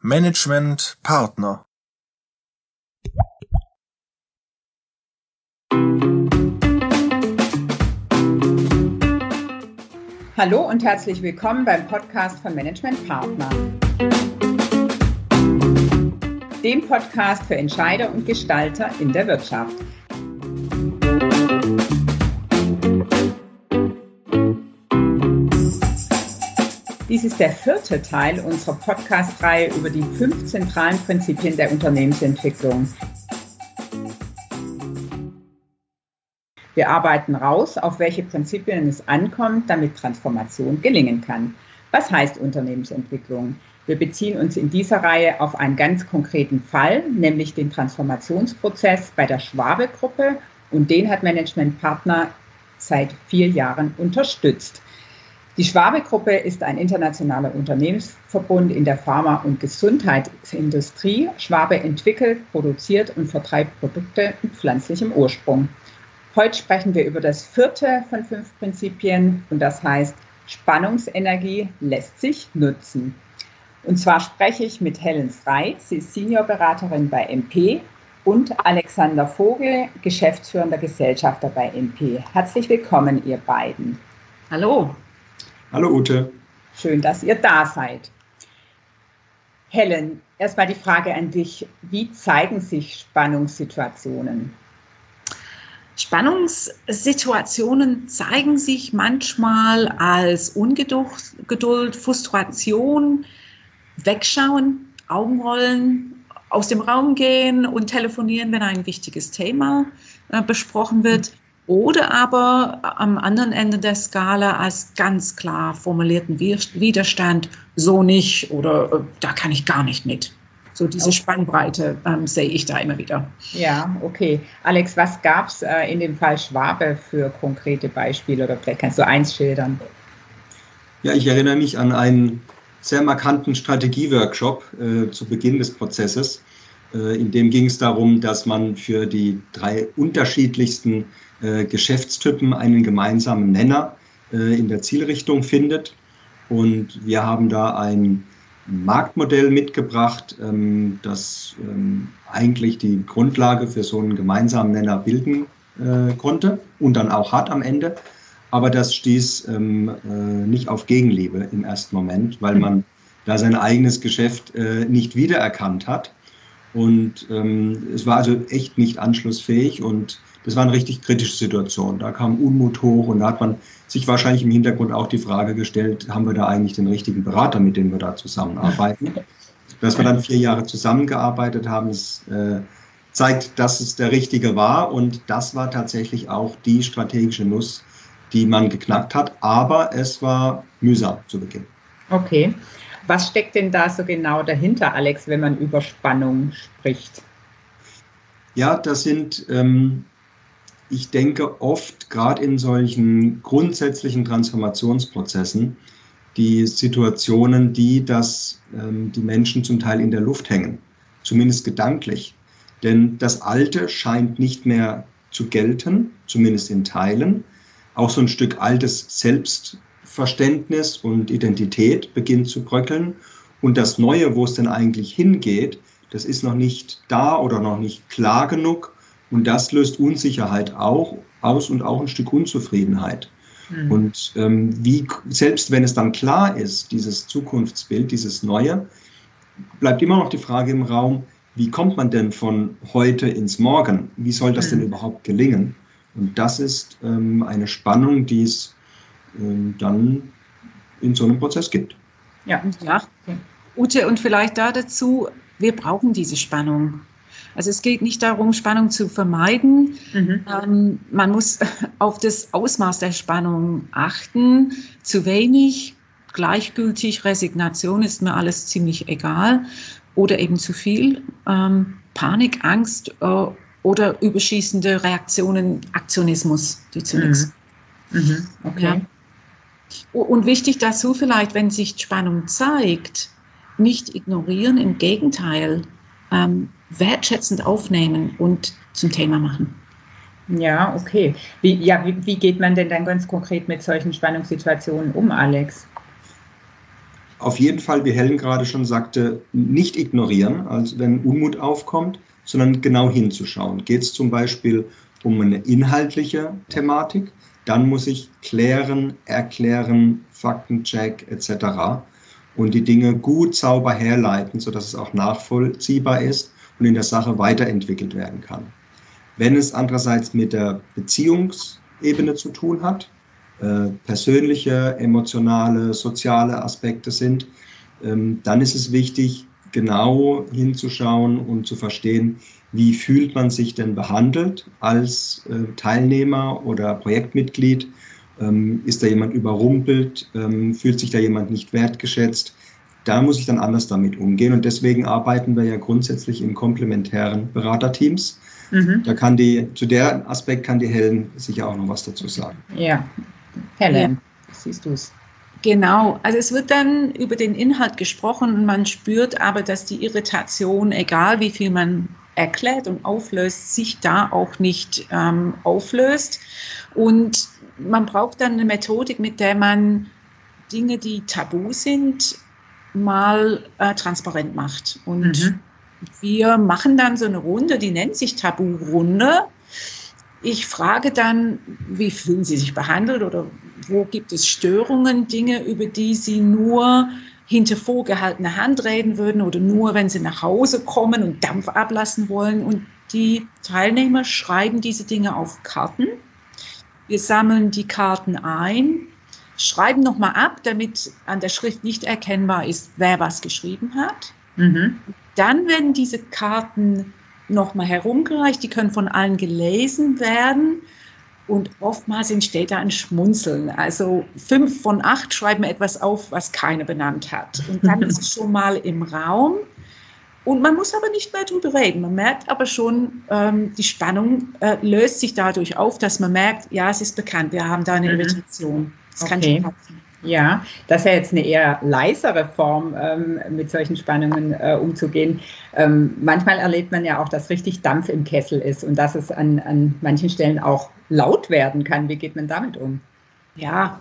Management Partner Hallo und herzlich willkommen beim Podcast von Management Partner. Dem Podcast für Entscheider und Gestalter in der Wirtschaft. Dies ist der vierte Teil unserer Podcast-Reihe über die fünf zentralen Prinzipien der Unternehmensentwicklung. Wir arbeiten raus, auf welche Prinzipien es ankommt, damit Transformation gelingen kann. Was heißt Unternehmensentwicklung? Wir beziehen uns in dieser Reihe auf einen ganz konkreten Fall, nämlich den Transformationsprozess bei der Schwabe-Gruppe und den hat Management Partner seit vier Jahren unterstützt. Die Schwabe-Gruppe ist ein internationaler Unternehmensverbund in der Pharma- und Gesundheitsindustrie. Schwabe entwickelt, produziert und vertreibt Produkte mit pflanzlichem Ursprung. Heute sprechen wir über das vierte von fünf Prinzipien und das heißt, Spannungsenergie lässt sich nutzen. Und zwar spreche ich mit Helen Streit, sie ist Seniorberaterin bei MP und Alexander Vogel, geschäftsführender Gesellschafter bei MP. Herzlich willkommen, ihr beiden. Hallo. Hallo Ute. Schön, dass ihr da seid. Helen, erstmal die Frage an dich. Wie zeigen sich Spannungssituationen? Spannungssituationen zeigen sich manchmal als Ungeduld, Frustration, Wegschauen, Augenrollen, aus dem Raum gehen und telefonieren, wenn ein wichtiges Thema äh, besprochen wird oder aber am anderen Ende der Skala als ganz klar formulierten Widerstand, so nicht oder äh, da kann ich gar nicht mit. So diese okay. Spannbreite ähm, sehe ich da immer wieder. Ja, okay. Alex, was gab es äh, in dem Fall Schwabe für konkrete Beispiele oder vielleicht kannst du eins schildern? Ja, ich erinnere mich an einen sehr markanten Strategieworkshop äh, zu Beginn des Prozesses. Äh, in dem ging es darum, dass man für die drei unterschiedlichsten äh, Geschäftstypen einen gemeinsamen Nenner äh, in der Zielrichtung findet. Und wir haben da ein Marktmodell mitgebracht, ähm, das ähm, eigentlich die Grundlage für so einen gemeinsamen Nenner bilden konnte und dann auch hat am Ende. Aber das stieß ähm, nicht auf Gegenliebe im ersten Moment, weil man da sein eigenes Geschäft nicht wiedererkannt hat. Und es war also echt nicht anschlussfähig und das war eine richtig kritische Situation. Da kam Unmut hoch und da hat man sich wahrscheinlich im Hintergrund auch die Frage gestellt, haben wir da eigentlich den richtigen Berater, mit dem wir da zusammenarbeiten? Dass wir dann vier Jahre zusammengearbeitet haben, das, äh, zeigt, dass es der richtige war und das war tatsächlich auch die strategische Nuss, die man geknackt hat, aber es war mühsam zu Beginn. Okay. Was steckt denn da so genau dahinter, Alex, wenn man über Spannung spricht? Ja, das sind ähm, ich denke oft, gerade in solchen grundsätzlichen Transformationsprozessen, die Situationen, die, dass ähm, die Menschen zum Teil in der Luft hängen, zumindest gedanklich. Denn das Alte scheint nicht mehr zu gelten, zumindest in Teilen. Auch so ein Stück altes Selbstverständnis und Identität beginnt zu bröckeln. Und das Neue, wo es denn eigentlich hingeht, das ist noch nicht da oder noch nicht klar genug und das löst Unsicherheit auch aus und auch ein Stück Unzufriedenheit. Mhm. Und ähm, wie, selbst wenn es dann klar ist, dieses Zukunftsbild, dieses Neue, bleibt immer noch die Frage im Raum, wie kommt man denn von heute ins Morgen? Wie soll das mhm. denn überhaupt gelingen? Und das ist ähm, eine Spannung, die es dann in so einem Prozess gibt. Ja, ja. Ute, und vielleicht da dazu, wir brauchen diese Spannung. Also es geht nicht darum, Spannung zu vermeiden. Mhm. Ähm, man muss auf das Ausmaß der Spannung achten. Zu wenig, gleichgültig, Resignation ist mir alles ziemlich egal. Oder eben zu viel. Ähm, Panik, Angst äh, oder überschießende Reaktionen, Aktionismus, die zunächst. Mhm. Mhm. Okay. Ja. Und wichtig dazu vielleicht, wenn sich Spannung zeigt, nicht ignorieren, im Gegenteil, ähm, wertschätzend aufnehmen und zum Thema machen. Ja, okay. Wie, ja, wie, wie geht man denn dann ganz konkret mit solchen Spannungssituationen um, Alex? Auf jeden Fall, wie Helen gerade schon sagte, nicht ignorieren, also wenn Unmut aufkommt, sondern genau hinzuschauen. Geht es zum Beispiel um eine inhaltliche Thematik, dann muss ich klären, erklären, Faktencheck etc. und die Dinge gut sauber herleiten, sodass es auch nachvollziehbar ist und in der Sache weiterentwickelt werden kann. Wenn es andererseits mit der Beziehungsebene zu tun hat, äh, persönliche, emotionale, soziale Aspekte sind, ähm, dann ist es wichtig, genau hinzuschauen und zu verstehen, wie fühlt man sich denn behandelt als äh, Teilnehmer oder Projektmitglied? Ähm, ist da jemand überrumpelt? Ähm, fühlt sich da jemand nicht wertgeschätzt? Da muss ich dann anders damit umgehen und deswegen arbeiten wir ja grundsätzlich in komplementären Beraterteams. Mhm. Da kann die, zu der Aspekt kann die Helen sicher auch noch was dazu sagen. Ja, Helen, ja. siehst du es? Genau, also es wird dann über den Inhalt gesprochen und man spürt aber, dass die Irritation, egal wie viel man erklärt und auflöst, sich da auch nicht ähm, auflöst. Und man braucht dann eine Methodik, mit der man Dinge, die tabu sind, mal äh, transparent macht. Und mhm. wir machen dann so eine Runde, die nennt sich Tabu-Runde. Ich frage dann, wie fühlen Sie sich behandelt oder wo gibt es Störungen, Dinge, über die Sie nur hinter vorgehaltener Hand reden würden oder nur, wenn Sie nach Hause kommen und Dampf ablassen wollen. Und die Teilnehmer schreiben diese Dinge auf Karten. Wir sammeln die Karten ein, schreiben nochmal ab, damit an der Schrift nicht erkennbar ist, wer was geschrieben hat. Mhm. Dann werden diese Karten nochmal herumgereicht, die können von allen gelesen werden und oftmals entsteht da ein Schmunzeln. Also fünf von acht schreiben etwas auf, was keiner benannt hat. Und dann ist es schon mal im Raum. Und man muss aber nicht mehr darüber reden. Man merkt aber schon, ähm, die Spannung äh, löst sich dadurch auf, dass man merkt, ja, es ist bekannt, wir haben da eine mhm. Irritation. Das okay. kann schon passieren. Ja, das ist ja jetzt eine eher leisere Form, ähm, mit solchen Spannungen äh, umzugehen. Ähm, manchmal erlebt man ja auch, dass richtig Dampf im Kessel ist und dass es an, an manchen Stellen auch laut werden kann. Wie geht man damit um? Ja,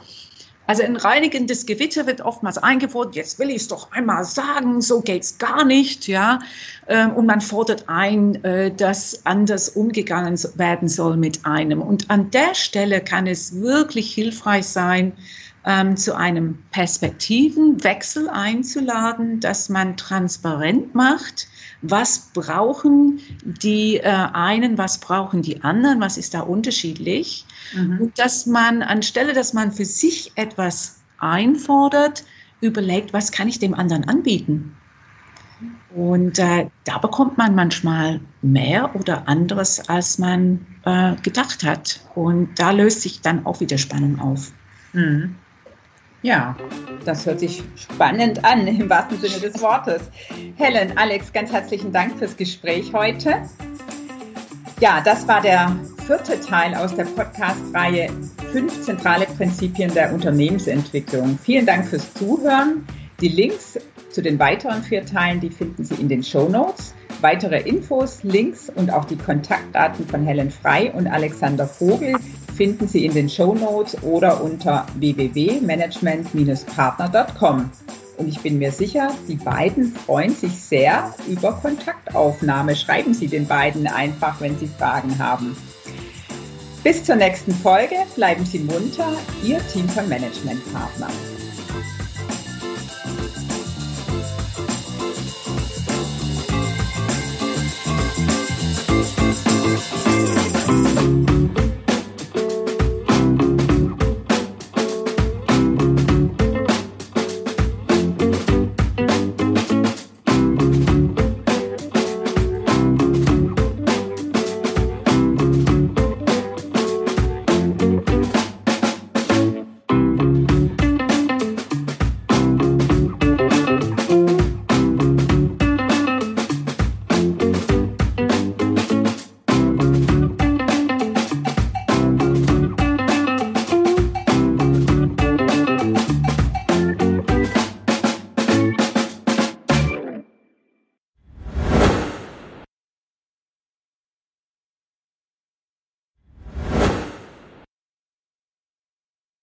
also ein reinigendes Gewitter wird oftmals eingefordert, jetzt will ich es doch einmal sagen, so geht es gar nicht, ja. Ähm, und man fordert ein, äh, dass anders umgegangen werden soll mit einem. Und an der Stelle kann es wirklich hilfreich sein, ähm, zu einem Perspektivenwechsel einzuladen, dass man transparent macht, was brauchen die äh, einen, was brauchen die anderen, was ist da unterschiedlich. Mhm. Und dass man anstelle, dass man für sich etwas einfordert, überlegt, was kann ich dem anderen anbieten. Und äh, da bekommt man manchmal mehr oder anderes, als man äh, gedacht hat. Und da löst sich dann auch wieder Spannung auf. Mhm. Ja, das hört sich spannend an, im wahrsten Sinne des Wortes. Helen, Alex, ganz herzlichen Dank fürs Gespräch heute. Ja, das war der vierte Teil aus der Podcast-Reihe Fünf zentrale Prinzipien der Unternehmensentwicklung. Vielen Dank fürs Zuhören. Die Links zu den weiteren vier Teilen, die finden Sie in den Show Notes. Weitere Infos, Links und auch die Kontaktdaten von Helen Frei und Alexander Vogel finden Sie in den Show Notes oder unter www.management-partner.com. Und ich bin mir sicher, die beiden freuen sich sehr über Kontaktaufnahme. Schreiben Sie den beiden einfach, wenn Sie Fragen haben. Bis zur nächsten Folge. Bleiben Sie munter. Ihr Team von Management Partner.